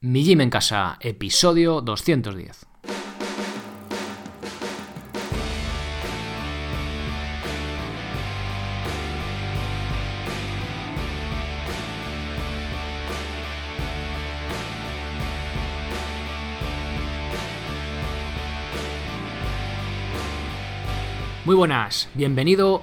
Mi Gym en Casa, episodio 210. Muy buenas, bienvenido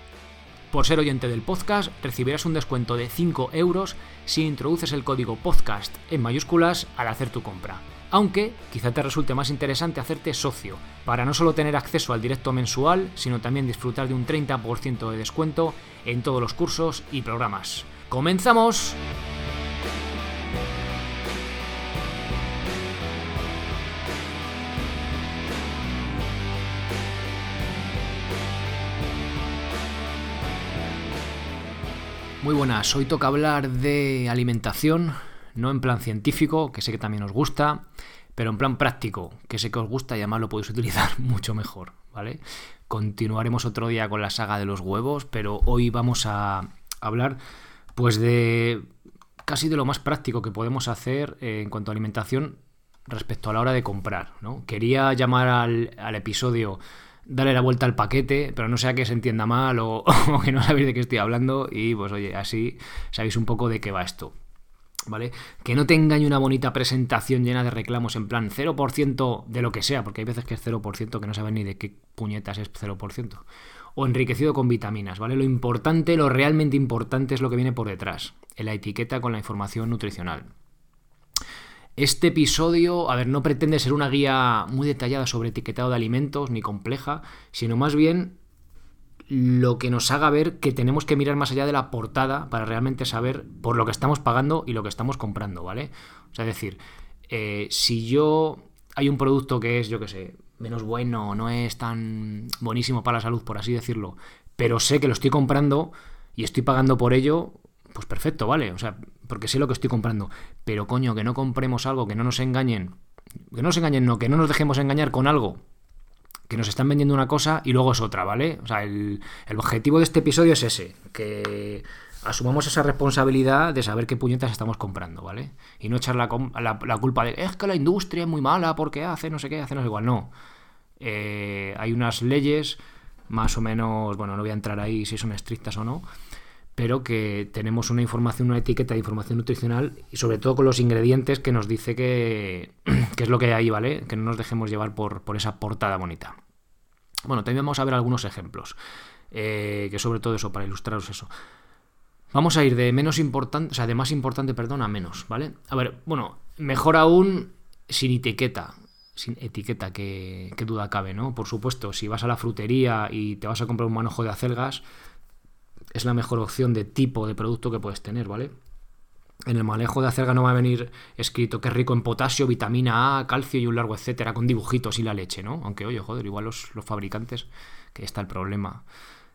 Por ser oyente del podcast, recibirás un descuento de 5 euros si introduces el código podcast en mayúsculas al hacer tu compra. Aunque quizá te resulte más interesante hacerte socio, para no solo tener acceso al directo mensual, sino también disfrutar de un 30% de descuento en todos los cursos y programas. ¡Comenzamos! Muy buenas, hoy toca hablar de alimentación, no en plan científico, que sé que también os gusta, pero en plan práctico, que sé que os gusta y además lo podéis utilizar mucho mejor, ¿vale? Continuaremos otro día con la saga de los huevos, pero hoy vamos a hablar pues de casi de lo más práctico que podemos hacer en cuanto a alimentación respecto a la hora de comprar, ¿no? Quería llamar al, al episodio darle la vuelta al paquete, pero no sea que se entienda mal o, que no sabéis de qué estoy hablando y pues oye, así sabéis un poco de qué va esto. ¿Vale? Que no te engañe una bonita presentación llena de reclamos en plan 0% de lo que sea, porque hay veces que es 0% que no saben ni de qué puñetas es 0%. O enriquecido con vitaminas, ¿vale? Lo importante, lo realmente importante es lo que viene por detrás, en la etiqueta con la información nutricional. Este episodio, a ver, no pretende ser una guía muy detallada sobre etiquetado de alimentos ni compleja, sino más bien lo que nos haga ver que tenemos que mirar más allá de la portada para realmente saber por lo que estamos pagando y lo que estamos comprando, ¿vale? O sea, es decir, eh, si yo hay un producto que es, yo qué sé, menos bueno, no es tan buenísimo para la salud, por así decirlo, pero sé que lo estoy comprando y estoy pagando por ello, pues perfecto, ¿vale? O sea, porque sé lo que estoy comprando. Pero coño, que no compremos algo, que no nos engañen. Que no nos engañen, no, que no nos dejemos engañar con algo. Que nos están vendiendo una cosa y luego es otra, ¿vale? O sea, el, objetivo de este episodio es ese, que asumamos esa responsabilidad de saber qué puñetas estamos comprando, ¿vale? Y no echar la, la, culpa de, es que la industria es muy mala porque hace no sé qué, hace no igual. No. Eh, hay unas leyes más o menos, bueno, no voy a entrar ahí si son estrictas o no, pero que tenemos una información, una etiqueta de información nutricional y sobre todo con los ingredientes que nos dice que, es lo que hay ahí, ¿vale? Que no nos dejemos llevar por, esa portada bonita. Bueno, también vamos a ver algunos ejemplos, eh, que sobre todo eso, para ilustraros eso. Vamos a ir de menos importante, o sea, de más importante, perdón, a menos, ¿vale? A ver, bueno, mejor aún sin etiqueta, sin etiqueta, que, que duda cabe, ¿no? Por supuesto, si vas a la frutería y te vas a comprar un manojo de acelgas, es la mejor opción de tipo de producto que puedes tener, ¿vale? En el manejo de acelga no va a venir escrito que es rico en potasio, vitamina A, calcio y un largo etcétera, con dibujitos y la leche, ¿no? Aunque, oye, joder, igual los, fabricantes, que está el problema.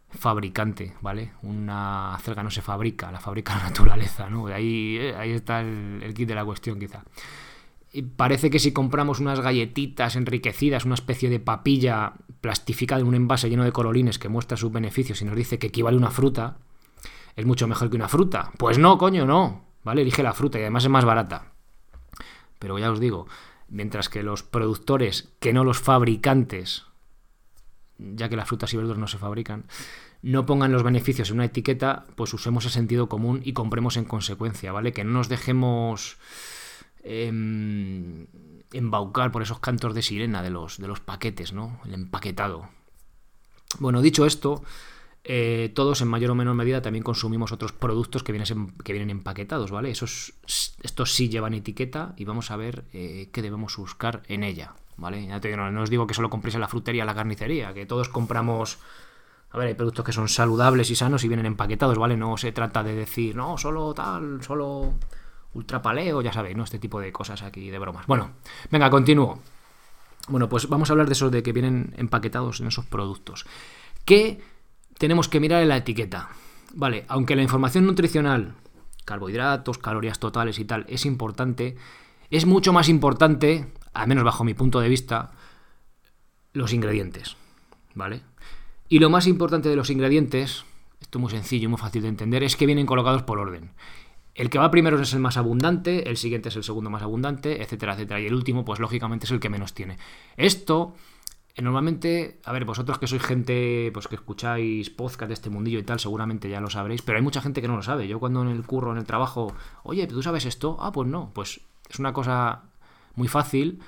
Fabricante, ¿vale? Una acelga no se fabrica, la fabrica la naturaleza, ¿no? Ahí, eh, ahí está el, el kit de la cuestión, quizá parece que si compramos unas galletitas enriquecidas, una especie de papilla plastificada en un envase lleno de colorines que muestra sus beneficios y nos dice que equivale a una fruta, es mucho mejor que una fruta. Pues no, coño, no. ¿Vale? Elige la fruta y además es más barata. Pero ya os digo, mientras que los productores, que no los fabricantes, ya que las frutas y verduras no se fabrican, no pongan los beneficios en una etiqueta, pues usemos el sentido común y compremos en consecuencia, ¿vale? Que no nos dejemos Em, embaucar por esos cantos de sirena de los, de los paquetes, ¿no? El empaquetado. Bueno, dicho esto, eh, todos en mayor o menor medida también consumimos otros productos que vienen, que vienen empaquetados, ¿vale? Esos, estos sí llevan etiqueta y vamos a ver eh, qué debemos buscar en ella, ¿vale? Ya te no, no, os digo que solo compréis en la frutería, la carnicería, que todos compramos... A ver, hay productos que son saludables y sanos y vienen empaquetados, ¿vale? No se trata de decir, no, solo tal, solo ultrapaleo, ya sabéis, ¿no? Este tipo de cosas aquí, de bromas. Bueno, venga, continúo. Bueno, pues vamos a hablar de eso, de que vienen empaquetados en esos productos. ¿Qué tenemos que mirar en la etiqueta? Vale, aunque la información nutricional, carbohidratos, calorías totales y tal, es importante, es mucho más importante, al menos bajo mi punto de vista, los ingredientes. ¿Vale? Y lo más importante de los ingredientes, esto es muy sencillo, muy fácil de entender, es que vienen colocados por orden. El que va primero es el más abundante, el siguiente es el segundo más abundante, etcétera, etcétera. Y el último, pues lógicamente es el que menos tiene. Esto, eh, normalmente, a ver, vosotros que sois gente, pues que escucháis podcast de este mundillo y tal, seguramente ya lo sabréis, pero hay mucha gente que no lo sabe. Yo cuando en el curro, en el trabajo, oye, ¿tú sabes esto? Ah, pues no, pues es una cosa muy fácil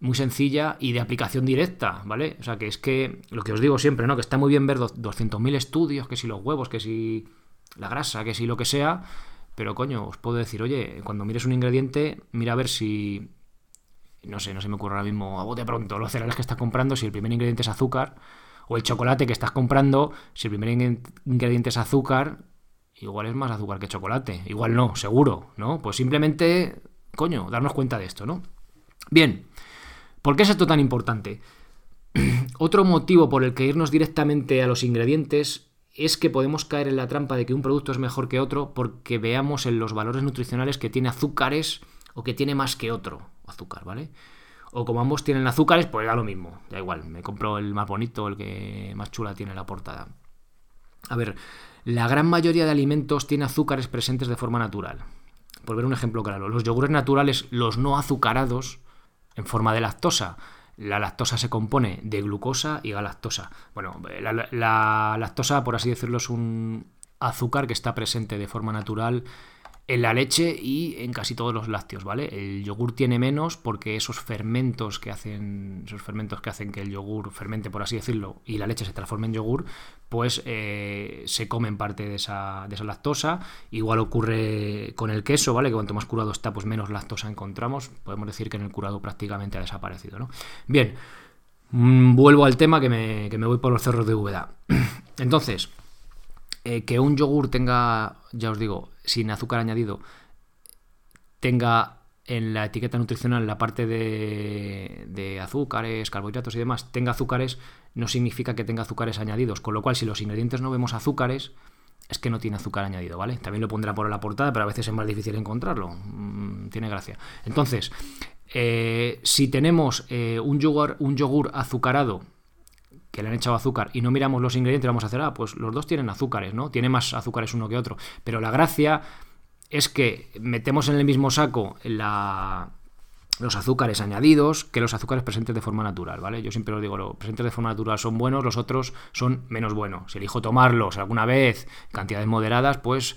muy sencilla y de aplicación directa, ¿vale? O sea, que es que lo que os digo siempre, ¿no? Que está muy bien ver 200.000 estudios, que si los huevos, que si la grasa, que si lo que sea, pero coño, os puedo decir, oye, cuando mires un ingrediente, mira a ver si. No sé, no se me ocurre ahora mismo a bote pronto los cereales que estás comprando, si el primer ingrediente es azúcar, o el chocolate que estás comprando, si el primer ingrediente es azúcar, igual es más azúcar que chocolate. Igual no, seguro, ¿no? Pues simplemente, coño, darnos cuenta de esto, ¿no? Bien, ¿por qué es esto tan importante? Otro motivo por el que irnos directamente a los ingredientes es que podemos caer en la trampa de que un producto es mejor que otro porque veamos en los valores nutricionales que tiene azúcares o que tiene más que otro azúcar, ¿vale? O como ambos tienen azúcares, pues da lo mismo, da igual, me compro el más bonito, el que más chula tiene la portada. A ver, la gran mayoría de alimentos tiene azúcares presentes de forma natural. Por ver un ejemplo claro, los yogures naturales, los no azucarados, en forma de lactosa, la lactosa se compone de glucosa y galactosa. Bueno, la, lactosa, por así decirlo, es un azúcar que está presente de forma natural en la leche y en casi todos los lácteos, ¿vale? El yogur tiene menos porque esos fermentos que hacen, esos fermentos que hacen que el yogur fermente, por así decirlo, y la leche se transforme en yogur, pues eh, se comen parte de esa, lactosa. Igual ocurre con el queso, ¿vale? Que cuanto más curado está, pues menos lactosa encontramos. Podemos decir que en el curado prácticamente ha desaparecido, ¿no? Bien, mm, vuelvo al tema que me, que me voy por los cerros de Úbeda. Entonces, eh, que un yogur tenga, ya os digo, sin azúcar añadido, tenga en la etiqueta nutricional la parte de, de, azúcares, carbohidratos y demás, tenga azúcares, no significa que tenga azúcares añadidos. Con lo cual, si los ingredientes no vemos azúcares, es que no tiene azúcar añadido, ¿vale? También lo pondrá por la portada, pero a veces es más difícil encontrarlo. Mm, tiene gracia. Entonces, eh, si tenemos eh, un, yogur, un yogur azucarado que le han echado azúcar y no miramos los ingredientes, vamos a hacer, ah, pues los dos tienen azúcares, ¿no? Tiene más azúcares uno que otro. Pero la gracia es que metemos en el mismo saco los azúcares añadidos que los azúcares presentes de forma natural, ¿vale? Yo siempre os digo, los presentes de forma natural son buenos, los otros son menos buenos. Si elijo tomarlos alguna vez, cantidades moderadas, pues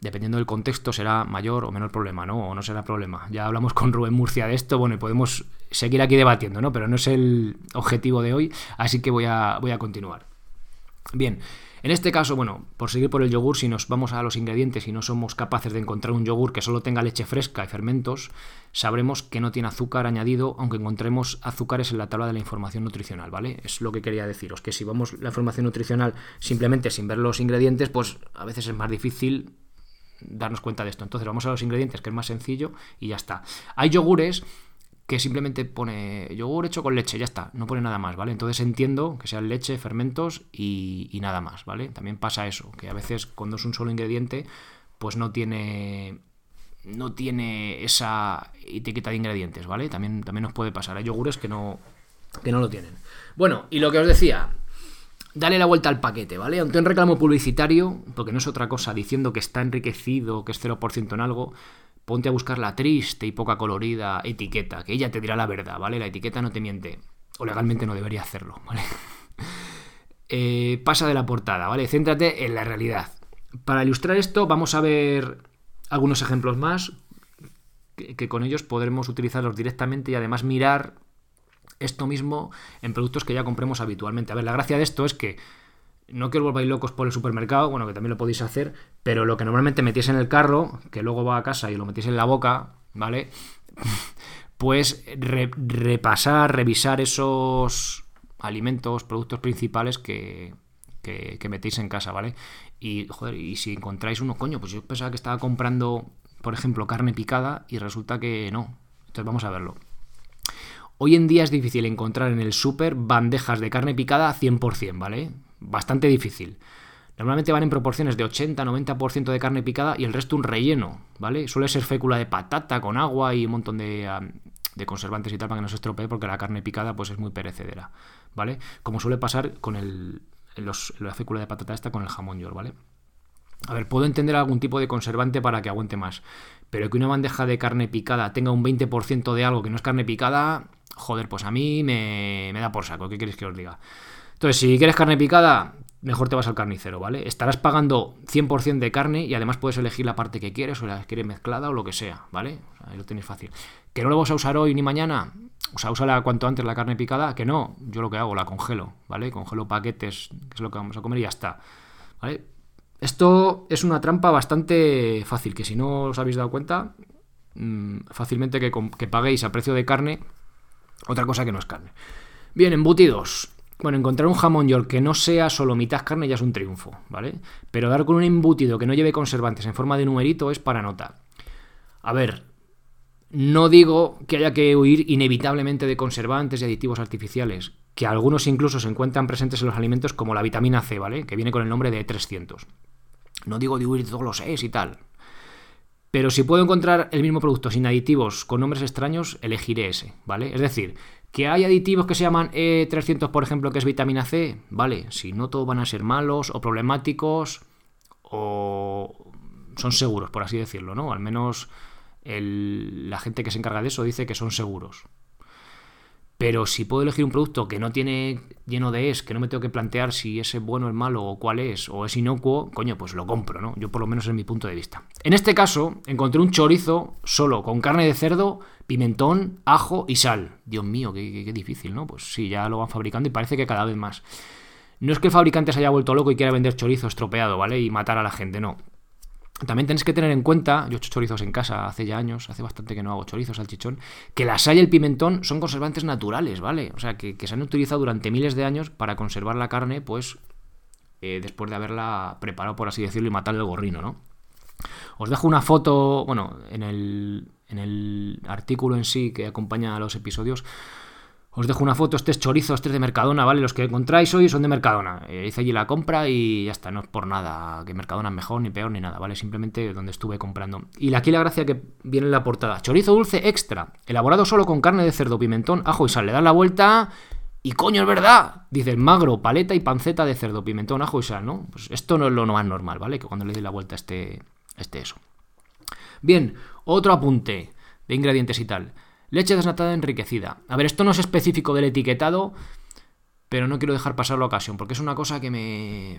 dependiendo del contexto, será mayor o menor problema, ¿no? O no será problema. Ya hablamos con Rubén Murcia de esto, bueno, y podemos seguir aquí debatiendo, ¿no? Pero no es el objetivo de hoy, así que voy a, voy a continuar. Bien, en este caso, bueno, por seguir por el yogur, si nos vamos a los ingredientes y no somos capaces de encontrar un yogur que solo tenga leche fresca y fermentos, sabremos que no tiene azúcar añadido, aunque encontremos azúcares en la tabla de la información nutricional, ¿vale? Es lo que quería deciros, que si vamos la información nutricional simplemente sin ver los ingredientes, pues a veces es más difícil darnos cuenta de esto. Entonces vamos a los ingredientes, que es más sencillo, y ya está. Hay yogures que simplemente pone yogur hecho con leche, ya está, no pone nada más, ¿vale? Entonces entiendo que sean leche, fermentos y, nada más, ¿vale? También pasa eso, que a veces cuando es un solo ingrediente, pues no tiene no tiene esa etiqueta de ingredientes, ¿vale? También, también nos puede pasar. Hay yogures que no, que no lo tienen. Bueno, y lo que os decía, dale la vuelta al paquete, ¿vale? Ante un reclamo publicitario, porque no es otra cosa, diciendo que está enriquecido, que es 0% en algo, ponte a buscar la triste y poca colorida etiqueta, que ella te dirá la verdad, ¿vale? La etiqueta no te miente, o legalmente no debería hacerlo, ¿vale? Eh, pasa de la portada, ¿vale? Céntrate en la realidad. Para ilustrar esto, vamos a ver algunos ejemplos más, que, que con ellos podremos utilizarlos directamente y además mirar esto mismo en productos que ya compremos habitualmente. A ver, la gracia de esto es que no que os volváis locos por el supermercado, bueno, que también lo podéis hacer, pero lo que normalmente metéis en el carro, que luego va a casa y lo metéis en la boca, ¿vale? Pues repasar, revisar esos alimentos, productos principales que, que, que, metéis en casa, ¿vale? Y, joder, y si encontráis uno, coño, pues yo pensaba que estaba comprando, por ejemplo, carne picada y resulta que no. Entonces vamos a verlo. Hoy en día es difícil encontrar en el súper bandejas de carne picada 100%, ¿vale? Bastante difícil. Normalmente van en proporciones de 80-90% de carne picada y el resto un relleno, ¿vale? Suele ser fécula de patata con agua y un montón de, conservantes y tal para que no se estropee porque la carne picada pues es muy perecedera, ¿vale? Como suele pasar con el, la fécula de patata esta con el jamón york, ¿vale? A ver, puedo entender algún tipo de conservante para que aguante más, pero que una bandeja de carne picada tenga un 20% de algo que no es carne picada, joder, pues a mí me, da por saco. ¿Qué queréis que os diga? Entonces, si quieres carne picada, mejor te vas al carnicero, ¿vale? Estarás pagando 100% de carne y además puedes elegir la parte que quieres o la quieres mezclada o lo que sea, ¿vale? ahí lo tenéis fácil. ¿Que no lo vas a usar hoy ni mañana? O sea, úsala cuanto antes la carne picada, que no, yo lo que hago, la congelo, ¿vale? Congelo paquetes, que es lo que vamos a comer y ya está, ¿vale? Esto es una trampa bastante fácil, que si no os habéis dado cuenta, mm, fácilmente que, que paguéis a precio de carne otra cosa que no es carne. Bien, embutidos. Bueno, encontrar un jamón york que no sea solo mitad carne ya es un triunfo, ¿vale? Pero dar con un embutido que no lleve conservantes en forma de numerito es para nota. A ver, no digo que haya que huir inevitablemente de conservantes y aditivos artificiales, que algunos incluso se encuentran presentes en los alimentos como la vitamina C, ¿vale? Que viene con el nombre de 300. No digo de huir de todos los E's y tal, pero si puedo encontrar el mismo producto sin aditivos con nombres extraños, elegiré ese, ¿vale? Es decir, que hay aditivos que se llaman E300, por ejemplo, que es vitamina C, ¿vale? Si no todos van a ser malos o problemáticos o son seguros, por así decirlo, ¿no? Al menos la gente que se encarga de eso dice que son seguros. Pero si puedo elegir un producto que no tiene lleno de es, que no me tengo que plantear si ese es bueno, es malo o cuál es, o es inocuo, coño, pues lo compro, ¿no? Yo por lo menos es mi punto de vista. En este caso, encontré un chorizo solo con carne de cerdo, pimentón, ajo y sal. Dios mío, qué, qué difícil, ¿no? Pues sí, ya lo van fabricando y parece que cada vez más. No es que el fabricante se haya vuelto loco y quiera vender chorizo estropeado, ¿vale? Y matar a la gente, no. También tenéis que tener en cuenta, yo he hecho chorizos en casa hace ya años, hace bastante que no hago chorizos al chichón, que la sal y el pimentón son conservantes naturales, ¿vale? O sea, que, se han utilizado durante miles de años para conservar la carne, pues, eh, después de haberla preparado, por así decirlo, y matar el gorrino, ¿no? Os dejo una foto, bueno, en el, en el artículo en sí que acompaña a los episodios, os dejo una foto, este es chorizo, este es de Mercadona, ¿vale? Los que encontráis hoy son de Mercadona. Eh, hice allí la compra y ya está, no es por nada que Mercadona es mejor ni peor ni nada, ¿vale? Simplemente donde estuve comprando. Y aquí la gracia que viene en la portada. Chorizo dulce extra, elaborado solo con carne de cerdo, pimentón, ajo y sal. Le das la vuelta y coño, es verdad. Dices magro, paleta y panceta de cerdo, pimentón, ajo y sal, ¿no? Pues esto no es lo más normal, ¿vale? Que cuando le doy la vuelta este, este eso. Bien, otro apunte de ingredientes y tal. Leche desnatada enriquecida. A ver, esto no es específico del etiquetado, pero no quiero dejar pasar la ocasión, porque es una cosa que me...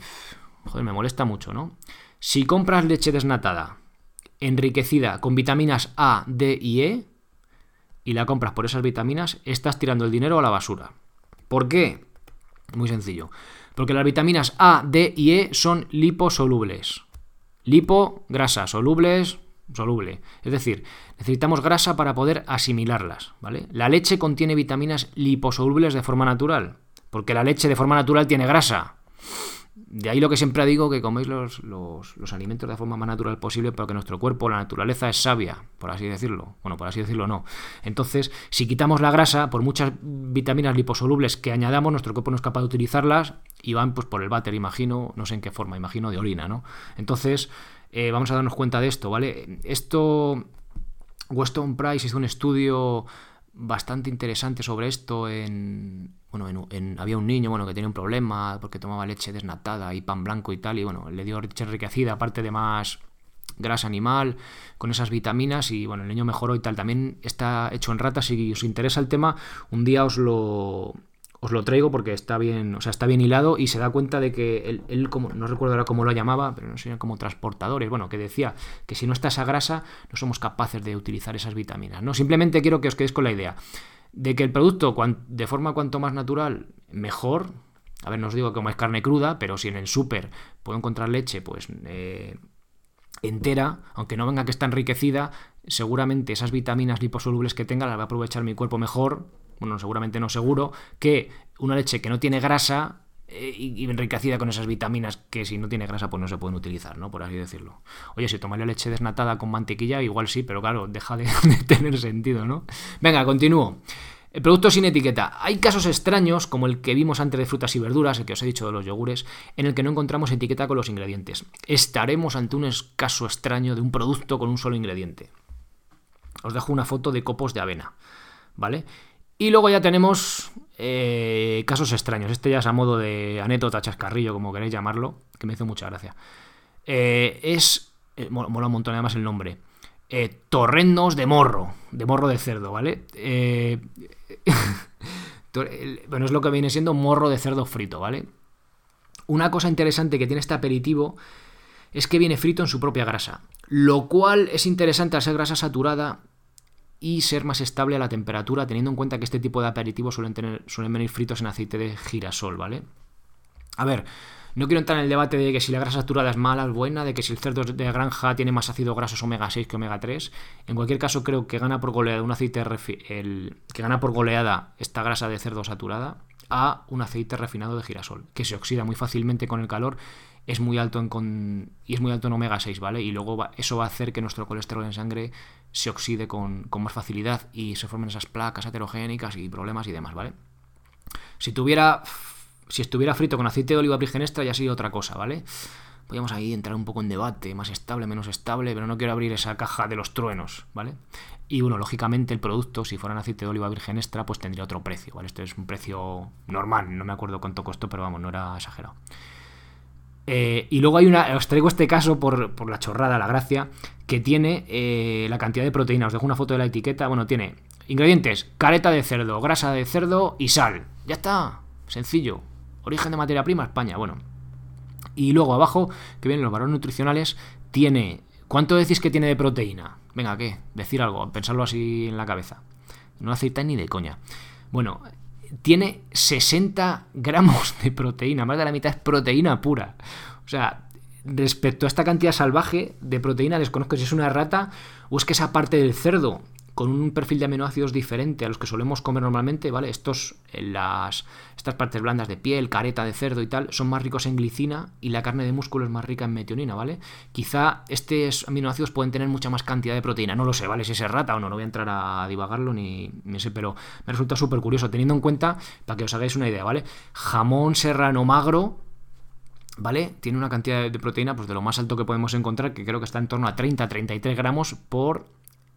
Joder, me molesta mucho, ¿no? Si compras leche desnatada enriquecida con vitaminas A, D y E, y la compras por esas vitaminas, estás tirando el dinero a la basura. ¿Por qué? Muy sencillo. Porque las vitaminas A, D y E son liposolubles. Lipo, grasa, solubles, soluble. Es decir, necesitamos grasa para poder asimilarlas, ¿vale? La leche contiene vitaminas liposolubles de forma natural, porque la leche de forma natural tiene grasa. De ahí lo que siempre digo, que coméis los, los, alimentos de forma más natural posible, porque nuestro cuerpo, la naturaleza es sabia, por así decirlo. Bueno, por así decirlo no. Entonces, si quitamos la grasa, por muchas vitaminas liposolubles que añadamos, nuestro cuerpo no es capaz de utilizarlas y van pues por el váter, imagino, no sé en qué forma, imagino de orina, ¿no? Entonces, eh, vamos a darnos cuenta de esto, ¿vale? Esto, Weston Price hizo un estudio bastante interesante sobre esto en, bueno, en, había un niño bueno que tenía un problema porque tomaba leche desnatada y pan blanco y tal y bueno le dio leche enriquecida aparte de más grasa animal con esas vitaminas y bueno el niño mejoró y tal también está hecho en ratas si os interesa el tema un día os lo os lo traigo porque está bien, o sea, está bien hilado y se da cuenta de que él, como, no recuerdo ahora cómo lo llamaba, pero no sé, como transportadores, bueno, que decía que si no está esa grasa no somos capaces de utilizar esas vitaminas, ¿no? Simplemente quiero que os quedéis con la idea de que el producto de forma cuanto más natural, mejor, a ver, no os digo que es carne cruda, pero si en el súper puedo encontrar leche, pues... Eh, entera, aunque no venga que está enriquecida, seguramente esas vitaminas liposolubles que tenga las va a aprovechar mi cuerpo mejor bueno, seguramente no seguro, que una leche que no tiene grasa eh, y enriquecida con esas vitaminas que si no tiene grasa pues no se pueden utilizar, ¿no? Por así decirlo. Oye, si tomas la leche desnatada con mantequilla, igual sí, pero claro, deja de, tener sentido, ¿no? Venga, continúo. Producto sin etiqueta. Hay casos extraños, como el que vimos antes de frutas y verduras, el que os he dicho de los yogures, en el que no encontramos etiqueta con los ingredientes. Estaremos ante un caso extraño de un producto con un solo ingrediente. Os dejo una foto de copos de avena, ¿vale? Y luego ya tenemos eh, casos extraños. Este ya es a modo de anécdota, chascarrillo, como queréis llamarlo, que me hizo mucha gracia. Eh, es. Eh, mola un montón además el nombre. torrendos de morro, de morro de cerdo, ¿vale? bueno, es lo que viene siendo morro de cerdo frito, ¿vale? Una cosa interesante que tiene este aperitivo es que viene frito en su propia grasa, lo cual es interesante al ser grasa saturada y ser más estable a la temperatura, teniendo en cuenta que este tipo de aperitivos suelen, tener, suelen venir fritos en aceite de girasol, ¿vale? A ver, no quiero entrar en el debate de que si la grasa saturada es mala o buena, de que si el cerdo de granja tiene más ácidos grasos omega 6 que omega 3. En cualquier caso, creo que gana por goleada un aceite que gana por goleada esta grasa de cerdo saturada a un aceite refinado de girasol, que se oxida muy fácilmente con el calor, es muy alto en y es muy alto en omega 6, ¿vale? Y luego eso va a hacer que nuestro colesterol en sangre se oxide con, más facilidad y se formen esas placas heterogénicas y problemas y demás, ¿vale? Si tuviera si estuviera frito con aceite de oliva virgen extra ya sería otra cosa, ¿vale? Podríamos ahí entrar un poco en debate, más estable, menos estable, pero no quiero abrir esa caja de los truenos, ¿vale? Y bueno, lógicamente el producto, si fuera en aceite de oliva virgen extra, pues tendría otro precio, ¿vale? Este es un precio normal, no me acuerdo cuánto costó, pero vamos, no era exagerado. Eh, y luego hay una, os traigo este caso por, la chorrada, la gracia, que tiene eh, la cantidad de proteína. Os dejo una foto de la etiqueta. Bueno, tiene ingredientes, careta de cerdo, grasa de cerdo y sal. Ya está, sencillo. Origen de materia prima, España. Bueno. Y luego abajo, que vienen los valores nutricionales, tiene... ¿Cuánto decís que tiene de proteína? Venga, ¿qué? Decir algo, pensarlo así en la cabeza. No aceitáis ni de coña. Bueno, tiene 60 gramos de proteína, más de la mitad es proteína pura. O sea, respecto a esta cantidad salvaje de proteína, desconozco si es una rata o es que esa parte del cerdo con un perfil de aminoácidos diferente a los que solemos comer normalmente, ¿vale? Estos, eh, las, estas partes blandas de piel, careta de cerdo y tal, son más ricos en glicina y la carne de músculo es más rica en metionina, ¿vale? Quizá estos aminoácidos pueden tener mucha más cantidad de proteína, no lo sé, ¿vale? Si es rata o no, no voy a entrar a divagarlo ni, ni sé, pero me resulta súper curioso, teniendo en cuenta, para que os hagáis una idea, ¿vale? Jamón serrano magro, ¿vale? Tiene una cantidad de proteína pues de lo más alto que podemos encontrar, que creo que está en torno a 30-33 gramos por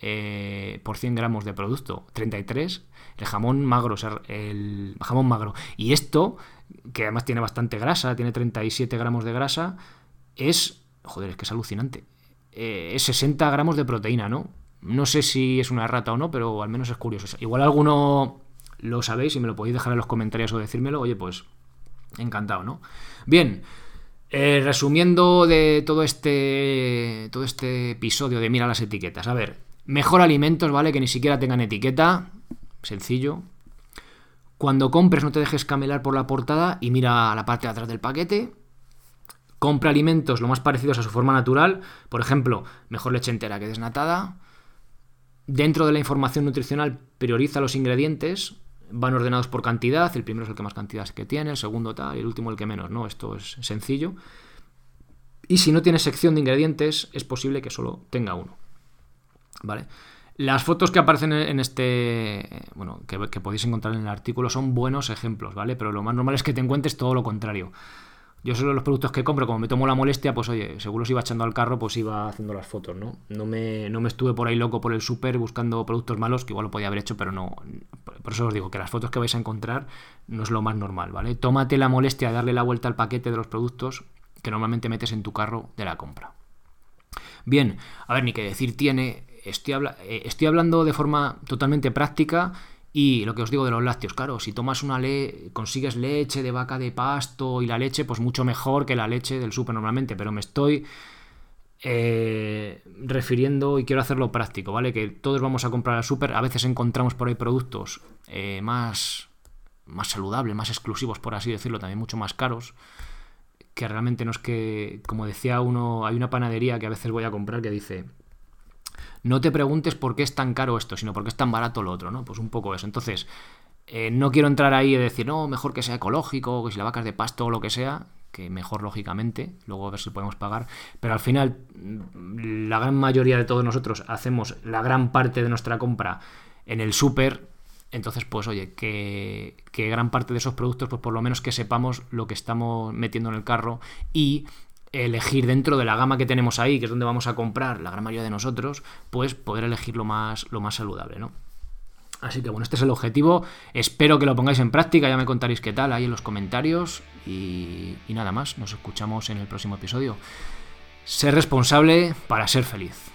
eh, por 100 gramos de producto. 33, el jamón magro, el jamón magro. Y esto, que además tiene bastante grasa, tiene 37 gramos de grasa, es, joder, es que es alucinante. Eh, es 60 gramos de proteína, ¿no? No sé si es una rata o no, pero al menos es curioso. Igual alguno lo sabéis y me lo podéis dejar en los comentarios o decírmelo, oye, pues encantado, ¿no? Bien, eh, resumiendo de todo este, todo este episodio de Mira las etiquetas. A ver, Mejor alimentos, ¿vale? Que ni siquiera tengan etiqueta. Sencillo. Cuando compres no te dejes camelar por la portada y mira a la parte de atrás del paquete. Compra alimentos lo más parecidos a su forma natural. Por ejemplo, mejor leche entera que desnatada. Dentro de la información nutricional prioriza los ingredientes. Van ordenados por cantidad. El primero es el que más cantidad que tiene, el segundo tal y el último el que menos, ¿no? Esto es sencillo. Y si no tiene sección de ingredientes, es posible que solo tenga uno. ¿Vale? Las fotos que aparecen en este, bueno, que, podéis encontrar en el artículo son buenos ejemplos, ¿vale? Pero lo más normal es que te encuentres todo lo contrario. Yo solo los productos que compro, como me tomo la molestia, pues oye, seguro si iba echando al carro, pues iba haciendo las fotos, ¿no? No me, no me estuve por ahí loco por el súper buscando productos malos, que igual lo podía haber hecho, pero no. Por eso os digo que las fotos que vais a encontrar no es lo más normal, ¿vale? Tómate la molestia de darle la vuelta al paquete de los productos que normalmente metes en tu carro de la compra. Bien, a ver, ni qué decir tiene eh, estoy, hablando de forma totalmente práctica y lo que os digo de los lácteos, claro, si tomas una le consigues leche de vaca de pasto y la leche, pues mucho mejor que la leche del súper normalmente, pero me estoy eh, refiriendo y quiero hacerlo práctico, ¿vale? Que todos vamos a comprar al súper, a veces encontramos por ahí productos eh, más, más saludables, más exclusivos, por así decirlo, también mucho más caros, que realmente no es que, como decía uno, hay una panadería que a veces voy a comprar que dice no te preguntes por qué es tan caro esto, sino por qué es tan barato lo otro, ¿no? Pues un poco eso. Entonces, eh, no quiero entrar ahí y decir, no, mejor que sea ecológico, que si la vaca es de pasto o lo que sea, que mejor lógicamente, luego a ver si podemos pagar, pero al final mm, la gran mayoría de todos nosotros hacemos la gran parte de nuestra compra en el súper, Entonces, pues oye, que, que, gran parte de esos productos, pues por lo menos que sepamos lo que estamos metiendo en el carro y elegir dentro de la gama que tenemos ahí, que es donde vamos a comprar la gran mayoría de nosotros, pues poder elegir lo más, lo más saludable, ¿no? Así que bueno, este es el objetivo. Espero que lo pongáis en práctica, ya me contaréis qué tal ahí en los comentarios. Y, y nada más, nos escuchamos en el próximo episodio. Ser responsable para ser feliz.